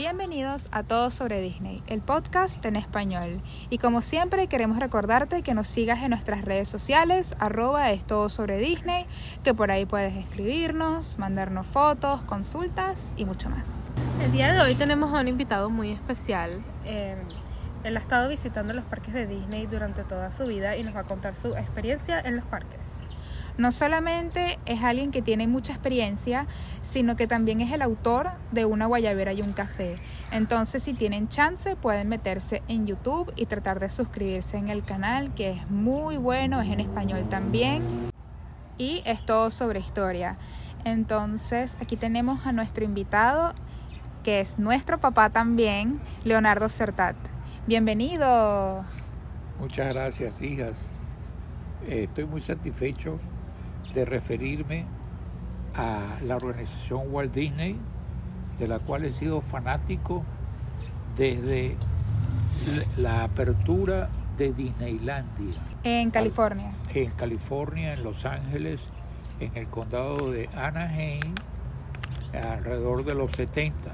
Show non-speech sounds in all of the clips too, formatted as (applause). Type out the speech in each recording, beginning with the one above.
Bienvenidos a Todo sobre Disney, el podcast en español. Y como siempre queremos recordarte que nos sigas en nuestras redes sociales, arroba es todo sobre Disney, que por ahí puedes escribirnos, mandarnos fotos, consultas y mucho más. El día de hoy tenemos a un invitado muy especial. Eh, él ha estado visitando los parques de Disney durante toda su vida y nos va a contar su experiencia en los parques. No solamente es alguien que tiene mucha experiencia, sino que también es el autor de Una Guayabera y un Café. Entonces, si tienen chance, pueden meterse en YouTube y tratar de suscribirse en el canal, que es muy bueno, es en español también. Y es todo sobre historia. Entonces, aquí tenemos a nuestro invitado, que es nuestro papá también, Leonardo Certat. Bienvenido. Muchas gracias, hijas. Eh, estoy muy satisfecho de referirme a la organización Walt Disney, de la cual he sido fanático desde la apertura de Disneylandia. En California. En California, en Los Ángeles, en el condado de Anaheim, alrededor de los 70.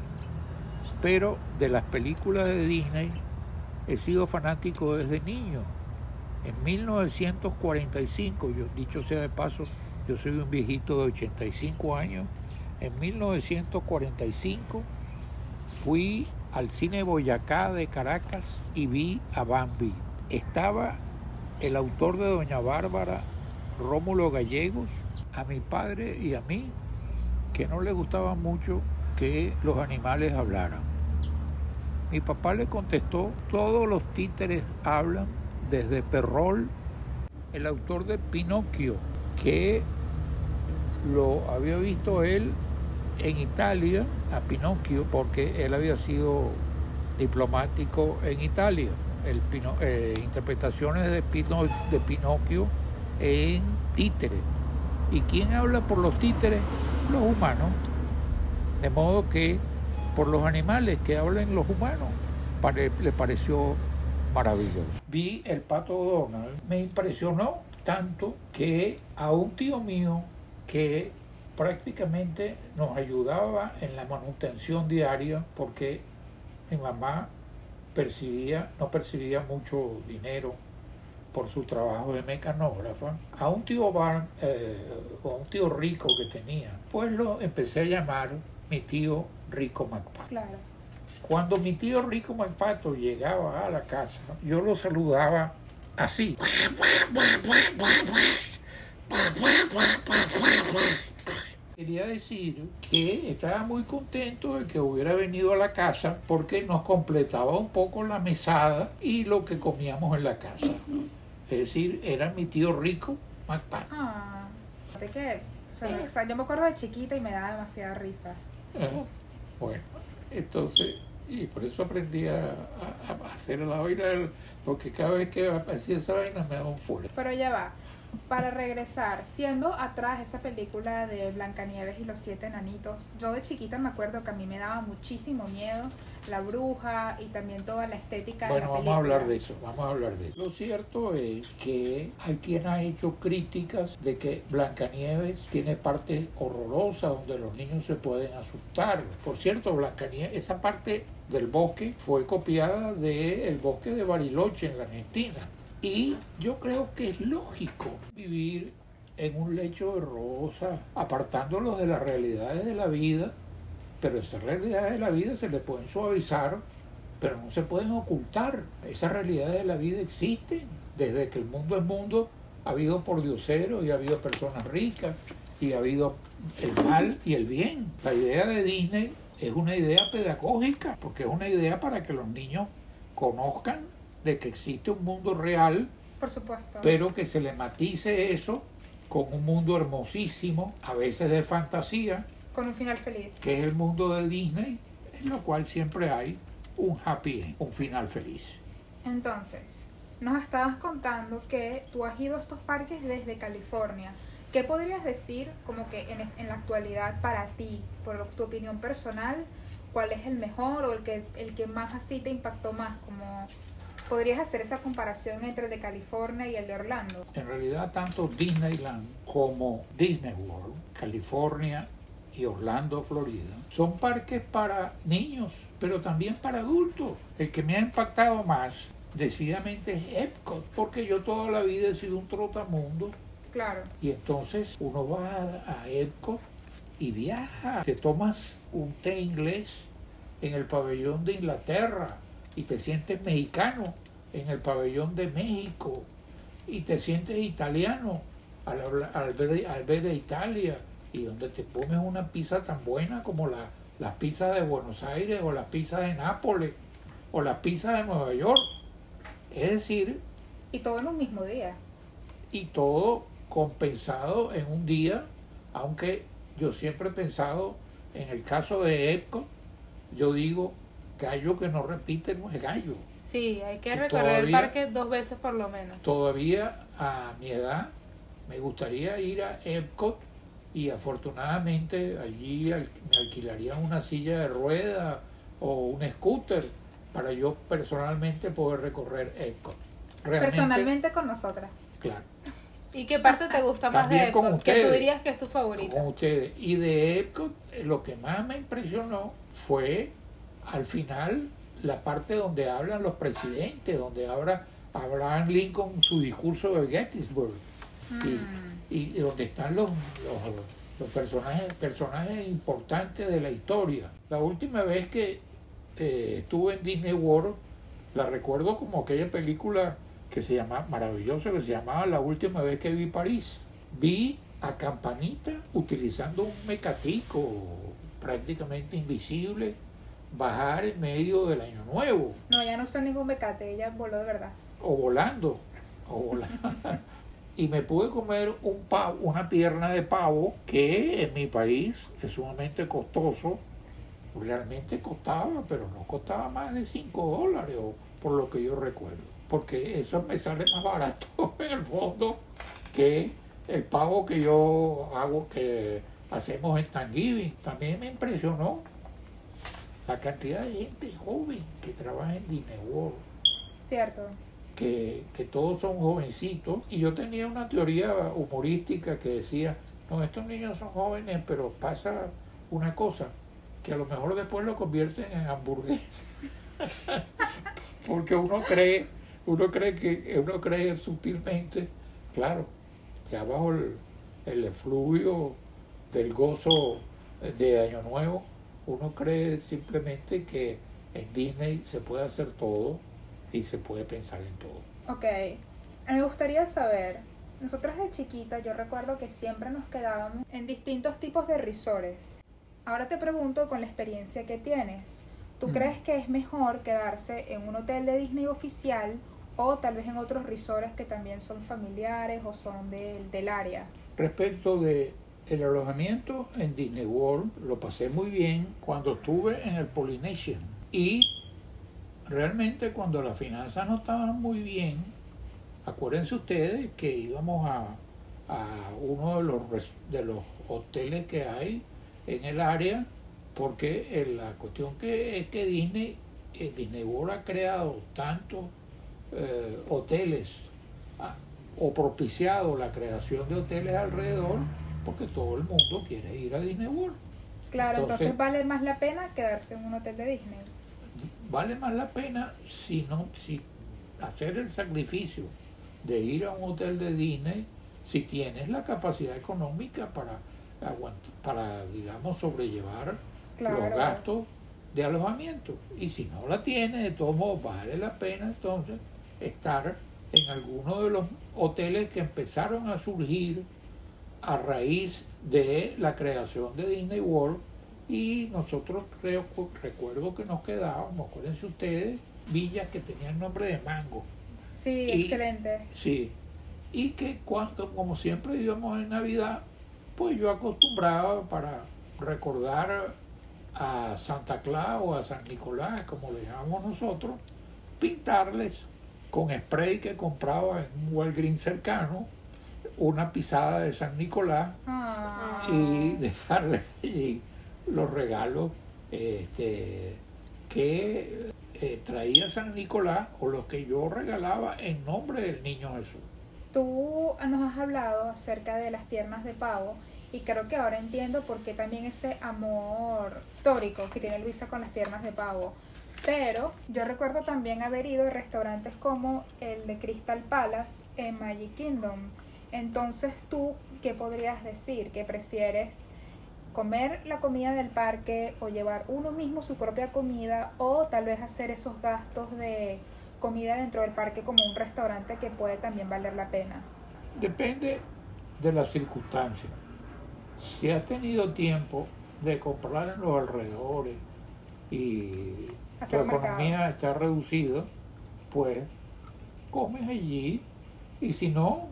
Pero de las películas de Disney he sido fanático desde niño. En 1945, yo dicho sea de paso, yo soy un viejito de 85 años. En 1945 fui al cine Boyacá de Caracas y vi a Bambi. Estaba el autor de Doña Bárbara, Rómulo Gallegos, a mi padre y a mí, que no le gustaba mucho que los animales hablaran. Mi papá le contestó, todos los títeres hablan desde Perrol, el autor de Pinocchio, que lo había visto él en Italia, a Pinocchio, porque él había sido diplomático en Italia. El eh, interpretaciones de, de Pinocchio en títeres. ¿Y quién habla por los títeres? Los humanos. De modo que por los animales que hablen los humanos, le pareció maravilloso. Vi el pato Donald, me impresionó tanto que a un tío mío que prácticamente nos ayudaba en la manutención diaria porque mi mamá percibía, no percibía mucho dinero por su trabajo de mecanógrafa, a un tío bar, eh, o a un tío rico que tenía, pues lo empecé a llamar mi tío Rico MacPato. Cuando mi tío Rico MacPato llegaba a la casa, yo lo saludaba así. Quería decir que estaba muy contento de que hubiera venido a la casa porque nos completaba un poco la mesada y lo que comíamos en la casa. Es decir, era mi tío rico, MacPato. Ah, que yo me acuerdo de chiquita y me daba demasiada risa. bueno, entonces, y por eso aprendí a, hacer la vaina, porque cada vez que hacía esa vaina me daba un fuerte. Pero ya va, para regresar, siendo atrás esa película de Blancanieves y los siete enanitos, yo de chiquita me acuerdo que a mí me daba muchísimo miedo la bruja y también toda la estética bueno, de la vamos a hablar de eso, vamos a hablar de eso. Lo cierto es que hay quien ha hecho críticas de que Blancanieves tiene partes horrorosas donde los niños se pueden asustar. Por cierto, Blancanieves, esa parte del bosque fue copiada del bosque de Bariloche en la Argentina y yo creo que es lógico vivir en un lecho de rosa, apartándolos de las realidades de la vida, pero esas realidades de la vida se le pueden suavizar, pero no se pueden ocultar. Esas realidades de la vida existen. Desde que el mundo es mundo, ha habido pordioseros y ha habido personas ricas y ha habido el mal y el bien. La idea de Disney es una idea pedagógica, porque es una idea para que los niños conozcan de que existe un mundo real, por supuesto, pero que se le matice eso con un mundo hermosísimo, a veces de fantasía, con un final feliz, que es el mundo de Disney, en lo cual siempre hay un happy end, un final feliz. Entonces, nos estabas contando que tú has ido a estos parques desde California. ¿Qué podrías decir como que en, en la actualidad para ti, por tu opinión personal, cuál es el mejor o el que, el que más así te impactó más? Como ¿Podrías hacer esa comparación entre el de California y el de Orlando? En realidad, tanto Disneyland como Disney World, California y Orlando, Florida, son parques para niños, pero también para adultos. El que me ha impactado más decididamente es Epcot, porque yo toda la vida he sido un trotamundo. Claro. Y entonces uno va a, Epcot y viaja. Te tomas un té inglés en el pabellón de Inglaterra y te sientes mexicano en el pabellón de México y te sientes italiano al, ver, al ver a Italia y donde te comes una pizza tan buena como la, las pizzas de Buenos Aires o las pizzas de Nápoles o las pizzas de Nueva York. Es decir, Y todo en un mismo día. y todo compensado en un día, aunque yo siempre he pensado, en el caso de Epcot, yo digo, gallo que no repite no es gallo. Sí, hay que recorrer el parque dos veces por lo menos. Todavía a mi edad me gustaría ir a Epcot y afortunadamente allí al- me alquilarían una silla de rueda o un scooter para yo personalmente poder recorrer Epcot. Realmente, Personalmente con nosotras. Claro. ¿Y qué parte te gusta más de Epcot? Que tú dirías que es tu favorita. con ustedes. Y de Epcot, eh, lo que más me impresionó fue al final la parte donde hablan los presidentes, donde habla Abraham Lincoln su discurso de Gettysburg Mm. y, y donde están los, los, los personajes, personajes importantes de la historia. La última vez que eh, estuve en Disney World, la recuerdo como aquella película que se llama maravillosa, que se llamaba La última vez que vi París. Vi a Campanita utilizando un mecatico prácticamente invisible bajar en medio del año nuevo No, ya no son ningún becate, ella voló de verdad. o volando, o volando. (laughs) y me pude comer un pavo, una pierna de pavo que en mi país es sumamente costoso. Realmente costaba, pero no costaba más de 5 dólares, por lo que yo recuerdo. Porque eso me sale más barato (laughs) en el fondo que el pavo que yo hago, que hacemos en Thanksgiving. También me impresionó la cantidad de gente joven que trabaja en Disney World Cierto. que, que todos son jovencitos. Y yo tenía una teoría humorística que decía, no, estos niños son jóvenes, pero pasa una cosa, que a lo mejor después lo convierten en hamburguesa. (laughs) Porque uno cree, uno cree que, uno cree sutilmente, claro, ya bajo el, el efluvio del gozo de Año Nuevo, uno cree simplemente que en Disney se puede hacer todo y se puede pensar en todo. Ok, me gustaría saber, nosotras de chiquita yo recuerdo que siempre nos quedábamos en distintos tipos de risores. Ahora te pregunto con la experiencia que tienes, ¿tú Mm. crees que es mejor quedarse en un hotel de Disney oficial o tal vez en otros risores que también son familiares o son del, del área? Respecto de el alojamiento en Disney World, lo pasé muy bien cuando estuve en el Polynesian. Y realmente cuando las finanzas no estaban muy bien, acuérdense ustedes que íbamos a, uno de los, de los hoteles que hay en el área, porque la cuestión que es que Disney, eh, Disney World ha creado tantos eh, hoteles ah, o propiciado la creación de hoteles alrededor, porque todo el mundo quiere ir a Disney World. Claro, entonces, Entonces- vale más la pena quedarse en un hotel de Disney. vale más la pena si no si hacer el sacrificio de ir a un hotel de Disney si tienes la capacidad económica para para digamos sobrellevar Claro. los gastos de alojamiento y si no la tienes de todos modos vale la pena entonces estar en alguno de los hoteles que empezaron a surgir a raíz de la creación de Disney World y nosotros creo recuerdo que nos quedábamos, acuérdense ustedes, villas que tenían nombre de mango. Sí, Y- excelente. Sí. Y que cuando, como siempre íbamos en Navidad, pues yo acostumbraba para recordar a Santa Claus o a San Nicolás, como le llamamos nosotros, pintarles con spray que compraba en un Walgreens cercano, una pisada de San Nicolás Ah. y dejarle allí los regalos este, que eh, traía San Nicolás o los que yo regalaba en nombre del niño Jesús. Tú nos has hablado acerca de las piernas de pavo y creo que ahora entiendo por qué también ese amor histórico que tiene Luisa con las piernas de pavo. Pero yo recuerdo también haber ido a restaurantes como el de Crystal Palace en Magic Kingdom. Entonces tú, ¿qué podrías decir? ¿Que prefieres comer la comida del parque o llevar uno mismo su propia comida o tal vez hacer esos gastos de comida dentro del parque como un restaurante que puede también valer la pena? Depende de las circunstancias. Si has tenido tiempo de comprar en los alrededores y mercado. economía está reducida, pues comes allí y si no,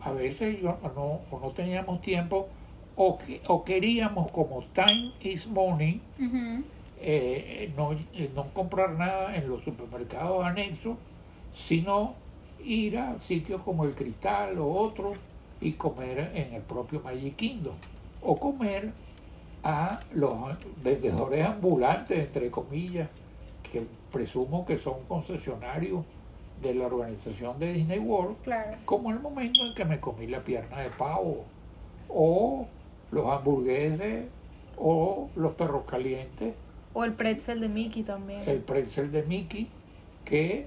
a veces yo no, o no teníamos tiempo o, que- o queríamos como time is money, eh, no, eh, no comprar nada en los supermercados anexos, sino ir a sitios como el Cristal o otros y comer en el propio Magic Kingdom. O comer a los vendedores ambulantes, entre comillas, que presumo que son concesionarios de la organización de Disney World, Claro. como el momento en que me comí la pierna de pavo, o los hamburgueses, o los perros calientes, O el pretzel de Mickey también. el pretzel de Mickey, que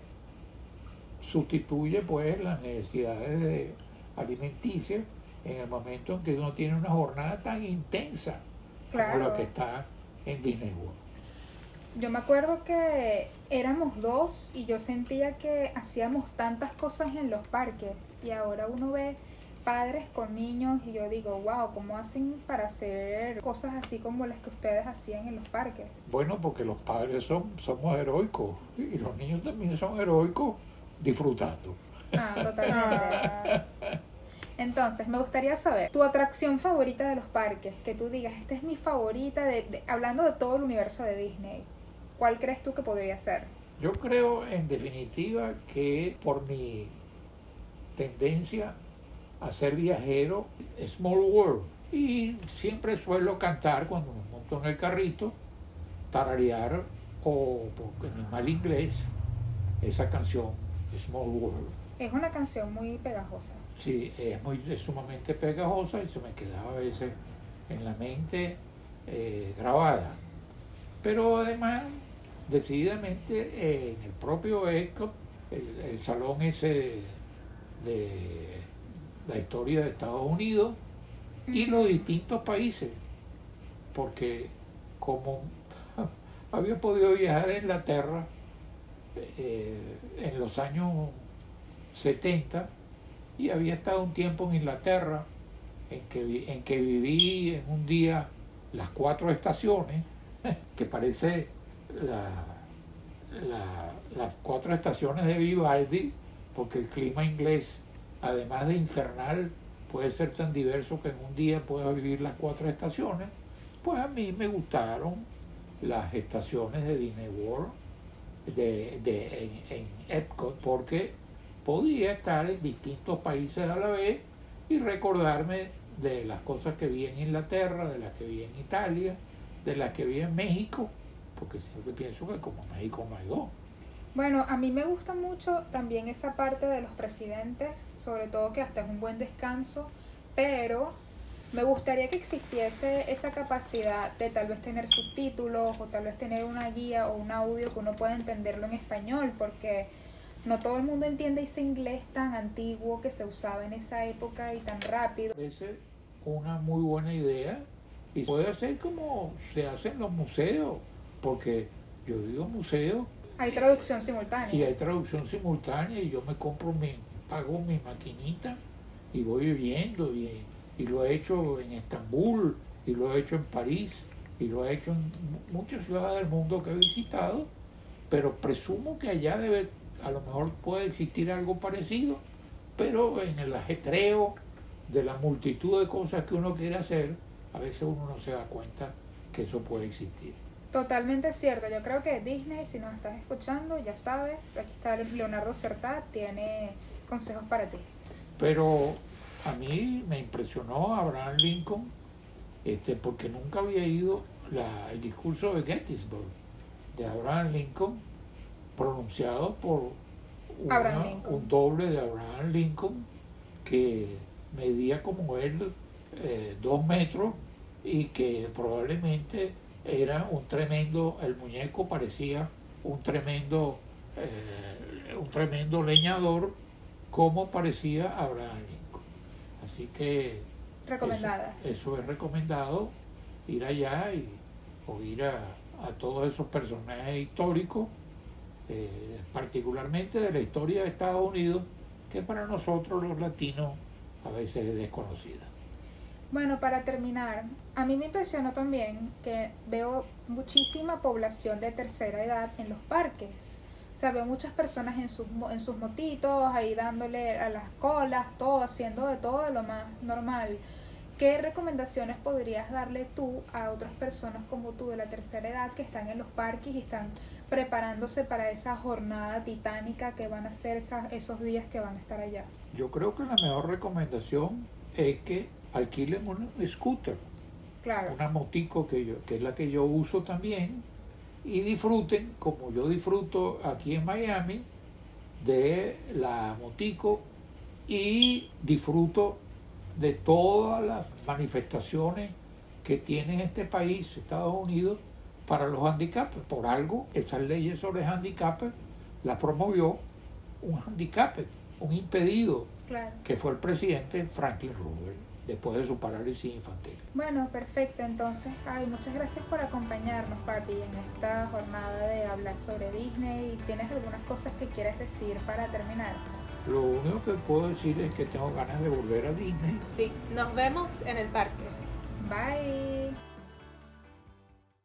sustituye pues las necesidades de alimenticias en el momento en que uno tiene una jornada tan intensa como la que está en Disney World. Yo me acuerdo que éramos dos y yo sentía que hacíamos tantas cosas en los parques y ahora uno ve padres con niños y yo digo, wow, ¿cómo hacen para hacer cosas así como las que ustedes hacían en los parques? Bueno, porque los padres son, somos heroicos y los niños también son heroicos disfrutando. Ah, totalmente. (laughs) Entonces, me gustaría saber tu atracción favorita de los parques, que tú digas, esta es mi favorita, de, de- hablando de todo el universo de Disney. ¿Cuál crees tú que podría ser? Yo creo en definitiva que por mi tendencia a ser viajero, Small World, y siempre suelo cantar cuando me monto en el carrito, tararear o porque en mi mal inglés esa canción Small World. Es una canción muy pegajosa. Sí, es muy es sumamente pegajosa y se me quedaba a veces en la mente eh, grabada. Pero además, decididamente, eh, en el propio Epcot, el, el salón ese de la historia de Estados Unidos y los distintos países, porque como (laughs) había podido viajar a Inglaterra eh, en los años 70 y había estado un tiempo en Inglaterra en que, en que viví en un día las cuatro estaciones, (laughs) que parece la- la- las cuatro estaciones de Vivaldi, porque el clima inglés, además de infernal, puede ser tan diverso que en un día puedas vivir las cuatro estaciones, pues a mí me gustaron las estaciones de Disney World de, de- en Epcot, porque podía estar en distintos países a la vez y recordarme de las cosas que vi en Inglaterra, de las que vi en Italia, de las que vi en México, porque siempre pienso que como México no hay dos. Bueno, a mí me gusta mucho también esa parte de los presidentes, sobre todo que hasta es un buen descanso, pero me gustaría que existiese esa capacidad de tal vez tener subtítulos o tal vez tener una guía o un audio que uno pueda entenderlo en español, porque no todo el mundo entiende ese inglés tan antiguo que se usaba en esa época y tan rápido. parece una muy buena idea y puede hacer como se hace en los museos, porque yo digo museo Hay traducción simultánea. y hay traducción simultánea y yo me compro mi, pago mi maquinita y voy viendo y, y lo he hecho en Estambul y lo he hecho en París y lo he hecho en mu- muchas ciudades del mundo que he visitado, pero presumo que allá debe, a lo mejor puede existir algo parecido, pero en el ajetreo de la multitud de cosas que uno quiere hacer, a veces uno no se da cuenta que eso puede existir. Totalmente cierto. Yo creo que Disney, si nos estás escuchando, ya sabes, aquí está Leonardo Certat, tiene consejos para ti. Pero a mí me impresionó Abraham Lincoln, este, porque nunca había ido la- el discurso de Gettysburg de Abraham Lincoln, pronunciado por una- Abraham Lincoln. un doble de Abraham Lincoln, que medía como él eh, dos metros y que probablemente era un tremendo, el muñeco parecía un tremendo, eh, un tremendo leñador como parecía Abraham Lincoln. Así que Recomendada. Eso, es recomendado, ir allá y oír a, a todos esos personajes históricos, eh, particularmente de la historia de Estados Unidos, que para nosotros los latinos a veces es desconocida. Bueno, para terminar, a mí me impresionó también que veo muchísima población de tercera edad en los parques. O sea, veo muchas personas en sus, en sus motitos, ahí dándole a las colas, todo, haciendo de todo lo más normal. ¿Qué recomendaciones podrías darle tú a otras personas como tú de la tercera edad que están en los parques y están preparándose para esa jornada titánica que van a ser esas- esos días que van a estar allá? Yo creo que la mejor recomendación es que alquilen un scooter, Claro. una motico que, yo, que es la que yo uso también, y disfruten, como yo disfruto aquí en Miami, de la motico y disfruto de todas las manifestaciones que tiene este país, Estados Unidos, para los handicaps. Por algo, esas leyes sobre handicaps las promovió un handicap, un impedido, Claro. que fue el presidente Franklin Roosevelt, después de su parálisis infantil. Bueno, perfecto. Entonces, ay, muchas gracias por acompañarnos, papi, en esta jornada de hablar sobre Disney. ¿Tienes algunas cosas que quieres decir para terminar? Lo único que puedo decir es que tengo ganas de volver a Disney Sí, nos vemos en el parque. Bye.